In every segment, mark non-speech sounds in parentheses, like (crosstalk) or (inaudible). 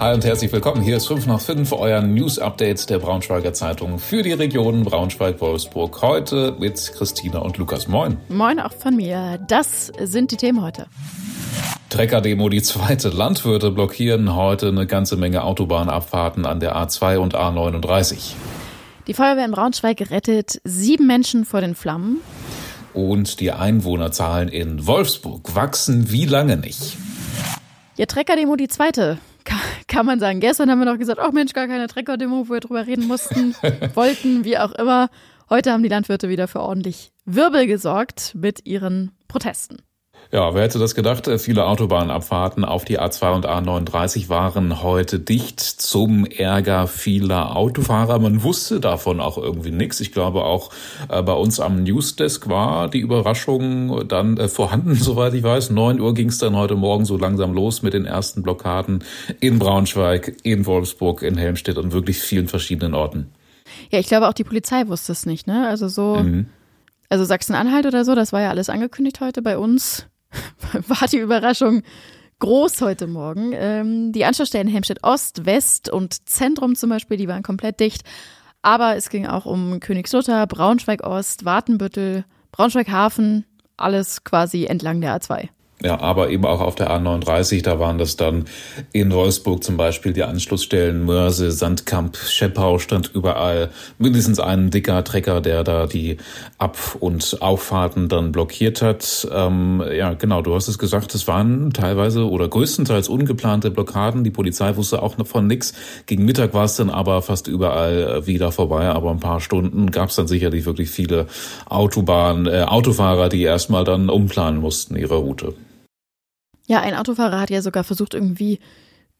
Hi und herzlich willkommen. Hier ist 5 nach 5, euer News-Update der Braunschweiger Zeitung für die Region Braunschweig-Wolfsburg. Heute mit Christina und Lukas. Moin. Moin auch von mir. Das sind die Themen heute. Trecker-Demo, die zweite. Landwirte blockieren heute eine ganze Menge Autobahnabfahrten an der A2 und A39. Die Feuerwehr in Braunschweig rettet sieben Menschen vor den Flammen. Und die Einwohnerzahlen in Wolfsburg wachsen wie lange nicht. Ja, Trecker-Demo, die zweite kann man sagen. Gestern haben wir noch gesagt, ach Mensch, gar keine Trecker-Demo, wo wir drüber reden mussten, (laughs) wollten, wie auch immer. Heute haben die Landwirte wieder für ordentlich Wirbel gesorgt mit ihren Protesten. Ja, wer hätte das gedacht? Äh, viele Autobahnabfahrten auf die A2 und A39 waren heute dicht zum Ärger vieler Autofahrer. Man wusste davon auch irgendwie nichts. Ich glaube auch äh, bei uns am Newsdesk war die Überraschung dann äh, vorhanden, (laughs) soweit ich weiß. Neun Uhr ging es dann heute Morgen so langsam los mit den ersten Blockaden in Braunschweig, in Wolfsburg, in Helmstedt und wirklich vielen verschiedenen Orten. Ja, ich glaube auch die Polizei wusste es nicht, ne? Also so, mhm. also Sachsen-Anhalt oder so, das war ja alles angekündigt heute bei uns (laughs) war die Überraschung groß heute Morgen. Ähm, die Anschlussstellen Helmstedt Ost, West und Zentrum zum Beispiel, die waren komplett dicht. Aber es ging auch um Königslutter, Braunschweig Ost, Wartenbüttel, Braunschweig Hafen, alles quasi entlang der A2. Ja, aber eben auch auf der A39, da waren das dann in Wolfsburg zum Beispiel die Anschlussstellen Mörse, Sandkamp, Scheppau stand überall mindestens ein dicker Trecker, der da die Ab- und Auffahrten dann blockiert hat. Ähm, ja, genau, du hast es gesagt, es waren teilweise oder größtenteils ungeplante Blockaden. Die Polizei wusste auch noch von nix. Gegen Mittag war es dann aber fast überall wieder vorbei, aber ein paar Stunden gab es dann sicherlich wirklich viele Autobahn, äh, Autofahrer, die erstmal dann umplanen mussten ihre Route. Ja, ein Autofahrer hat ja sogar versucht, irgendwie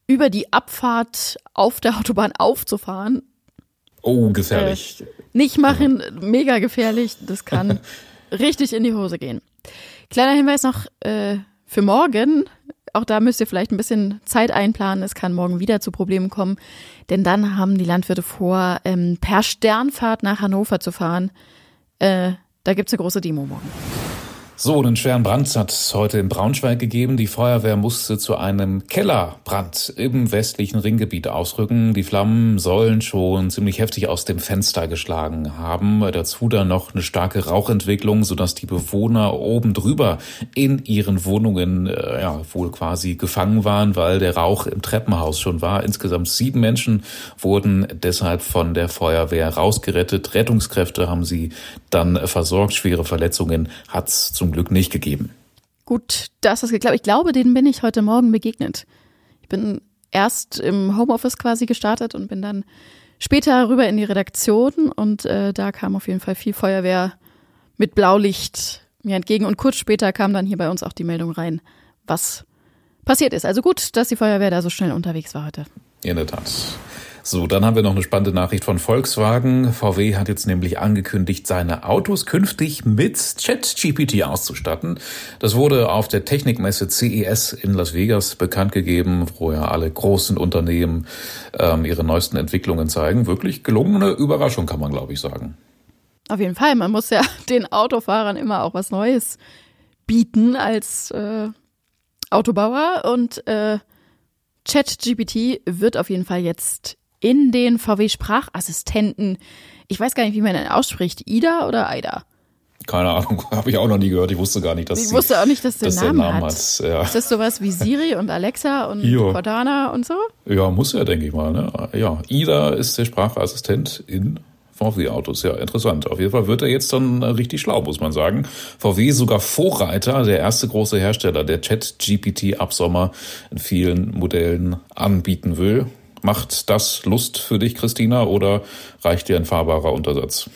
über die Abfahrt auf der Autobahn aufzufahren. Oh, gefährlich. Äh, nicht machen, mega gefährlich. Das kann (laughs) richtig in die Hose gehen. Kleiner Hinweis noch äh, für morgen. Auch da müsst ihr vielleicht ein bisschen Zeit einplanen. Es kann morgen wieder zu Problemen kommen. Denn dann haben die Landwirte vor, ähm, per Sternfahrt nach Hannover zu fahren. Äh, da gibt's eine große Demo morgen. So, einen schweren Brand hat es heute in Braunschweig gegeben. Die Feuerwehr musste zu einem Kellerbrand im westlichen Ringgebiet ausrücken. Die Flammen sollen schon ziemlich heftig aus dem Fenster geschlagen haben. Dazu dann noch eine starke Rauchentwicklung, sodass die Bewohner oben drüber in ihren Wohnungen äh, ja, wohl quasi gefangen waren, weil der Rauch im Treppenhaus schon war. Insgesamt sieben Menschen wurden deshalb von der Feuerwehr rausgerettet. Rettungskräfte haben sie dann versorgt. Schwere Verletzungen hat's zum zum Glück nicht gegeben. Gut, dass das geklappt. Ich glaube, denen bin ich heute Morgen begegnet. Ich bin erst im Homeoffice quasi gestartet und bin dann später rüber in die Redaktion und äh, da kam auf jeden Fall viel Feuerwehr mit Blaulicht mir entgegen und kurz später kam dann hier bei uns auch die Meldung rein, was passiert ist. Also gut, dass die Feuerwehr da so schnell unterwegs war heute. In der Tat. So, dann haben wir noch eine spannende Nachricht von Volkswagen. VW hat jetzt nämlich angekündigt, seine Autos künftig mit ChatGPT auszustatten. Das wurde auf der Technikmesse CES in Las Vegas bekannt gegeben, wo ja alle großen Unternehmen ähm, ihre neuesten Entwicklungen zeigen. Wirklich gelungene Überraschung, kann man, glaube ich, sagen. Auf jeden Fall. Man muss ja (laughs) den Autofahrern immer auch was Neues bieten als äh, Autobauer und äh, ChatGPT wird auf jeden Fall jetzt in den VW-Sprachassistenten. Ich weiß gar nicht, wie man den ausspricht. Ida oder Aida? Keine Ahnung, (laughs) habe ich auch noch nie gehört. Ich wusste gar nicht, dass Ich wusste auch nicht, dass der, dass Namen, der Namen hat. hat. Ja. Ist das sowas wie Siri und Alexa und jo. Cortana und so? Ja, muss ja, denke ich mal. Ne? Ja, Ida ist der Sprachassistent in VW-Autos. Ja, interessant. Auf jeden Fall wird er jetzt dann richtig schlau, muss man sagen. VW sogar Vorreiter, der erste große Hersteller, der Chat-GPT ab Sommer in vielen Modellen anbieten will. Macht das Lust für dich, Christina, oder reicht dir ein fahrbarer Untersatz?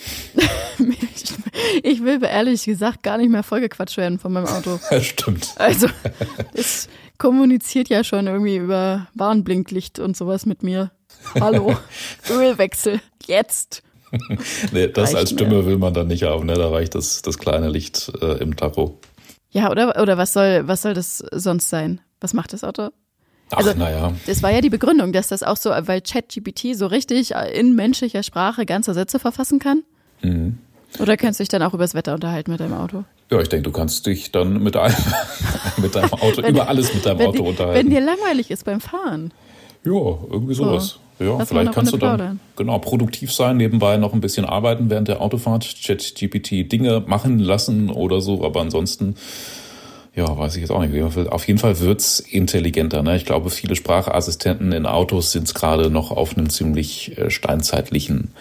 (laughs) ich will ehrlich gesagt gar nicht mehr vollgequatscht werden von meinem Auto. (laughs) Stimmt. Also, (laughs) es kommuniziert ja schon irgendwie über Warnblinklicht und sowas mit mir. Hallo, Ölwechsel, jetzt. nee, das reicht als Stimme mehr. will man dann nicht haben, ne? Da reicht das, das kleine Licht äh, im Tacho. Ja, oder, oder was soll, was soll das sonst sein? Was macht das Auto? Also, Ach, naja. Das war ja die Begründung, dass das auch so, weil ChatGPT so richtig in menschlicher Sprache ganze Sätze verfassen kann. Mhm. Oder kannst du dich dann auch übers Wetter unterhalten mit deinem Auto? Ja, ich denke, du kannst dich dann mit, einem, (laughs) mit deinem Auto, wenn, über alles mit deinem Auto die, unterhalten. Wenn dir langweilig ist beim Fahren. Ja, irgendwie sowas. So. Ja, vielleicht kannst du dann plaudern. genau produktiv sein, nebenbei noch ein bisschen arbeiten während der Autofahrt, ChatGPT Dinge machen lassen oder so, aber ansonsten ja, weiß ich jetzt auch nicht. Auf jeden Fall wird's intelligenter. Ne? Ich glaube, viele Sprachassistenten in Autos sind gerade noch auf einem ziemlich äh, steinzeitlichen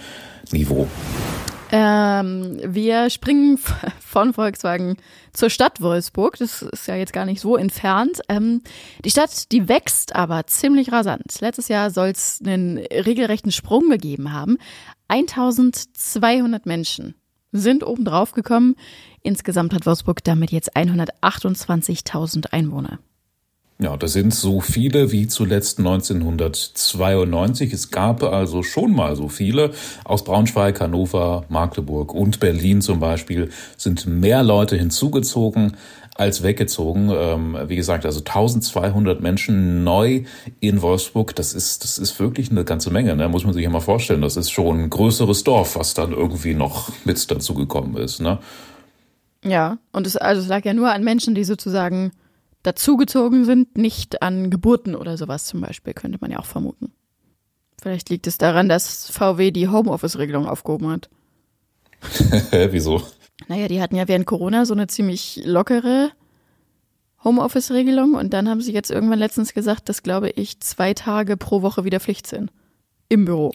Niveau. Ähm, wir springen (laughs) von Volkswagen zur Stadt Wolfsburg. Das ist ja jetzt gar nicht so entfernt. Ähm, die Stadt, die wächst aber ziemlich rasant. Letztes Jahr soll es einen regelrechten Sprung gegeben haben. 1200 Menschen sind oben drauf gekommen. Insgesamt hat Wolfsburg damit jetzt 128.000 Einwohner. Ja, das sind so viele wie zuletzt 1992. Es gab also schon mal so viele. Aus Braunschweig, Hannover, Magdeburg und Berlin zum Beispiel sind mehr Leute hinzugezogen als weggezogen. Ähm, wie gesagt, also 1200 Menschen neu in Wolfsburg. Das ist, das ist wirklich eine ganze Menge. Ne? Muss man sich ja mal vorstellen. Das ist schon ein größeres Dorf, was dann irgendwie noch mit dazugekommen ist. Ne? Ja, und es, also es lag ja nur an Menschen, die sozusagen dazugezogen sind, nicht an Geburten oder sowas zum Beispiel, könnte man ja auch vermuten. Vielleicht liegt es daran, dass VW die Homeoffice-Regelung aufgehoben hat. (laughs) Wieso? Naja, die hatten ja während Corona so eine ziemlich lockere Homeoffice-Regelung und dann haben sie jetzt irgendwann letztens gesagt, dass, glaube ich, zwei Tage pro Woche wieder Pflicht sind. Im Büro.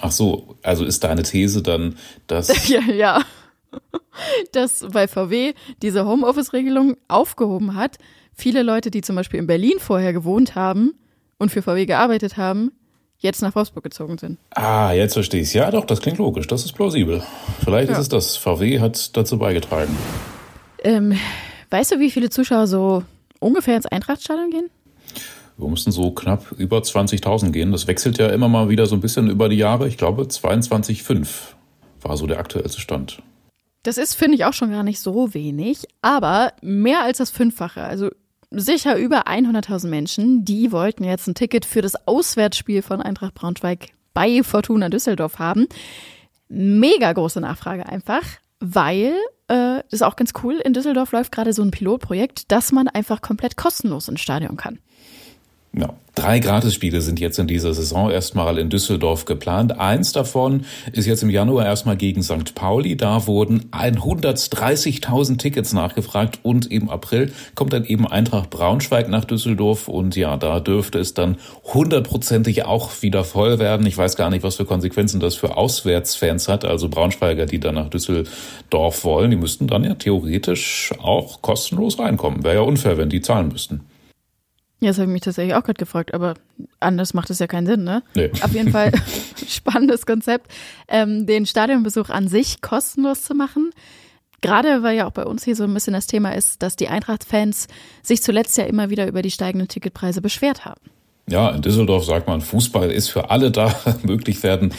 Ach so, also ist deine These dann, dass. (laughs) ja, ja. Dass bei VW diese Homeoffice-Regelung aufgehoben hat. Viele Leute, die zum Beispiel in Berlin vorher gewohnt haben und für VW gearbeitet haben, jetzt nach Wolfsburg gezogen sind. Ah, jetzt verstehe ich Ja, doch, das klingt logisch. Das ist plausibel. Vielleicht ja. ist es das. VW hat dazu beigetragen. Ähm, weißt du, wie viele Zuschauer so ungefähr ins Eintrachtstadion gehen? Wir müssen so knapp über 20.000 gehen. Das wechselt ja immer mal wieder so ein bisschen über die Jahre. Ich glaube, 22,5 war so der aktuellste Stand. Das ist, finde ich, auch schon gar nicht so wenig, aber mehr als das Fünffache. Also sicher über 100.000 Menschen, die wollten jetzt ein Ticket für das Auswärtsspiel von Eintracht Braunschweig bei Fortuna Düsseldorf haben. Mega große Nachfrage einfach, weil äh, das ist auch ganz cool. In Düsseldorf läuft gerade so ein Pilotprojekt, dass man einfach komplett kostenlos ins Stadion kann. Ja, drei Gratisspiele sind jetzt in dieser Saison erstmal in Düsseldorf geplant. Eins davon ist jetzt im Januar erstmal gegen St. Pauli. Da wurden 130.000 Tickets nachgefragt und im April kommt dann eben Eintracht Braunschweig nach Düsseldorf und ja, da dürfte es dann hundertprozentig auch wieder voll werden. Ich weiß gar nicht, was für Konsequenzen das für Auswärtsfans hat, also Braunschweiger, die dann nach Düsseldorf wollen. Die müssten dann ja theoretisch auch kostenlos reinkommen. Wäre ja unfair, wenn die zahlen müssten. Ja, das habe ich mich tatsächlich auch gerade gefragt, aber anders macht es ja keinen Sinn, ne? Nee. Auf jeden Fall (laughs) spannendes Konzept, ähm, den Stadionbesuch an sich kostenlos zu machen. Gerade weil ja auch bei uns hier so ein bisschen das Thema ist, dass die Eintracht-Fans sich zuletzt ja immer wieder über die steigenden Ticketpreise beschwert haben. Ja, in Düsseldorf sagt man, Fußball ist für alle da. (laughs) Möglich werden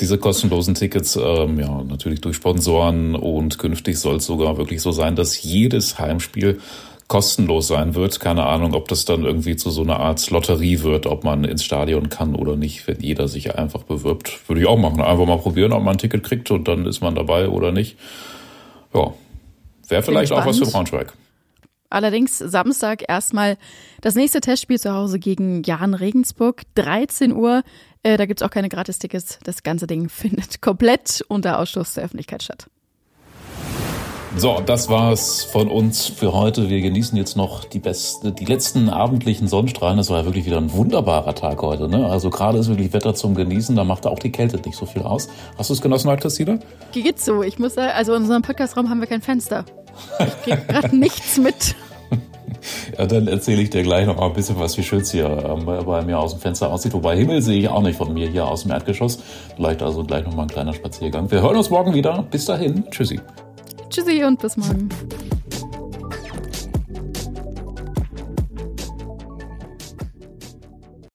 diese kostenlosen Tickets, ähm, ja, natürlich durch Sponsoren und künftig soll es sogar wirklich so sein, dass jedes Heimspiel kostenlos sein wird. Keine Ahnung, ob das dann irgendwie zu so einer Art Lotterie wird, ob man ins Stadion kann oder nicht, wenn jeder sich einfach bewirbt. Würde ich auch machen. Einfach mal probieren, ob man ein Ticket kriegt und dann ist man dabei oder nicht. Ja, wäre vielleicht auch was für Braunschweig. Allerdings Samstag erstmal das nächste Testspiel zu Hause gegen Jan Regensburg, 13 Uhr. Äh, da gibt's auch keine Gratistickets. Das ganze Ding (laughs) findet komplett unter Ausschluss der Öffentlichkeit statt. So, das war's von uns für heute. Wir genießen jetzt noch die beste, die letzten abendlichen Sonnenstrahlen. Das war ja wirklich wieder ein wunderbarer Tag heute. Ne? Also gerade ist wirklich Wetter zum Genießen. Da macht auch die Kälte nicht so viel aus. Hast du es genossen, Christina? Geht's so. Ich muss sagen, also in unserem Podcastraum haben wir kein Fenster. Ich krieg gerade (laughs) nichts mit. Ja, dann erzähle ich dir gleich noch mal ein bisschen was, wie schön es hier ähm, bei mir aus dem Fenster aussieht. Wobei Himmel sehe ich auch nicht von mir hier aus dem Erdgeschoss. Vielleicht also gleich noch mal ein kleiner Spaziergang. Wir hören uns morgen wieder. Bis dahin. Tschüssi. Tschüssi und bis morgen.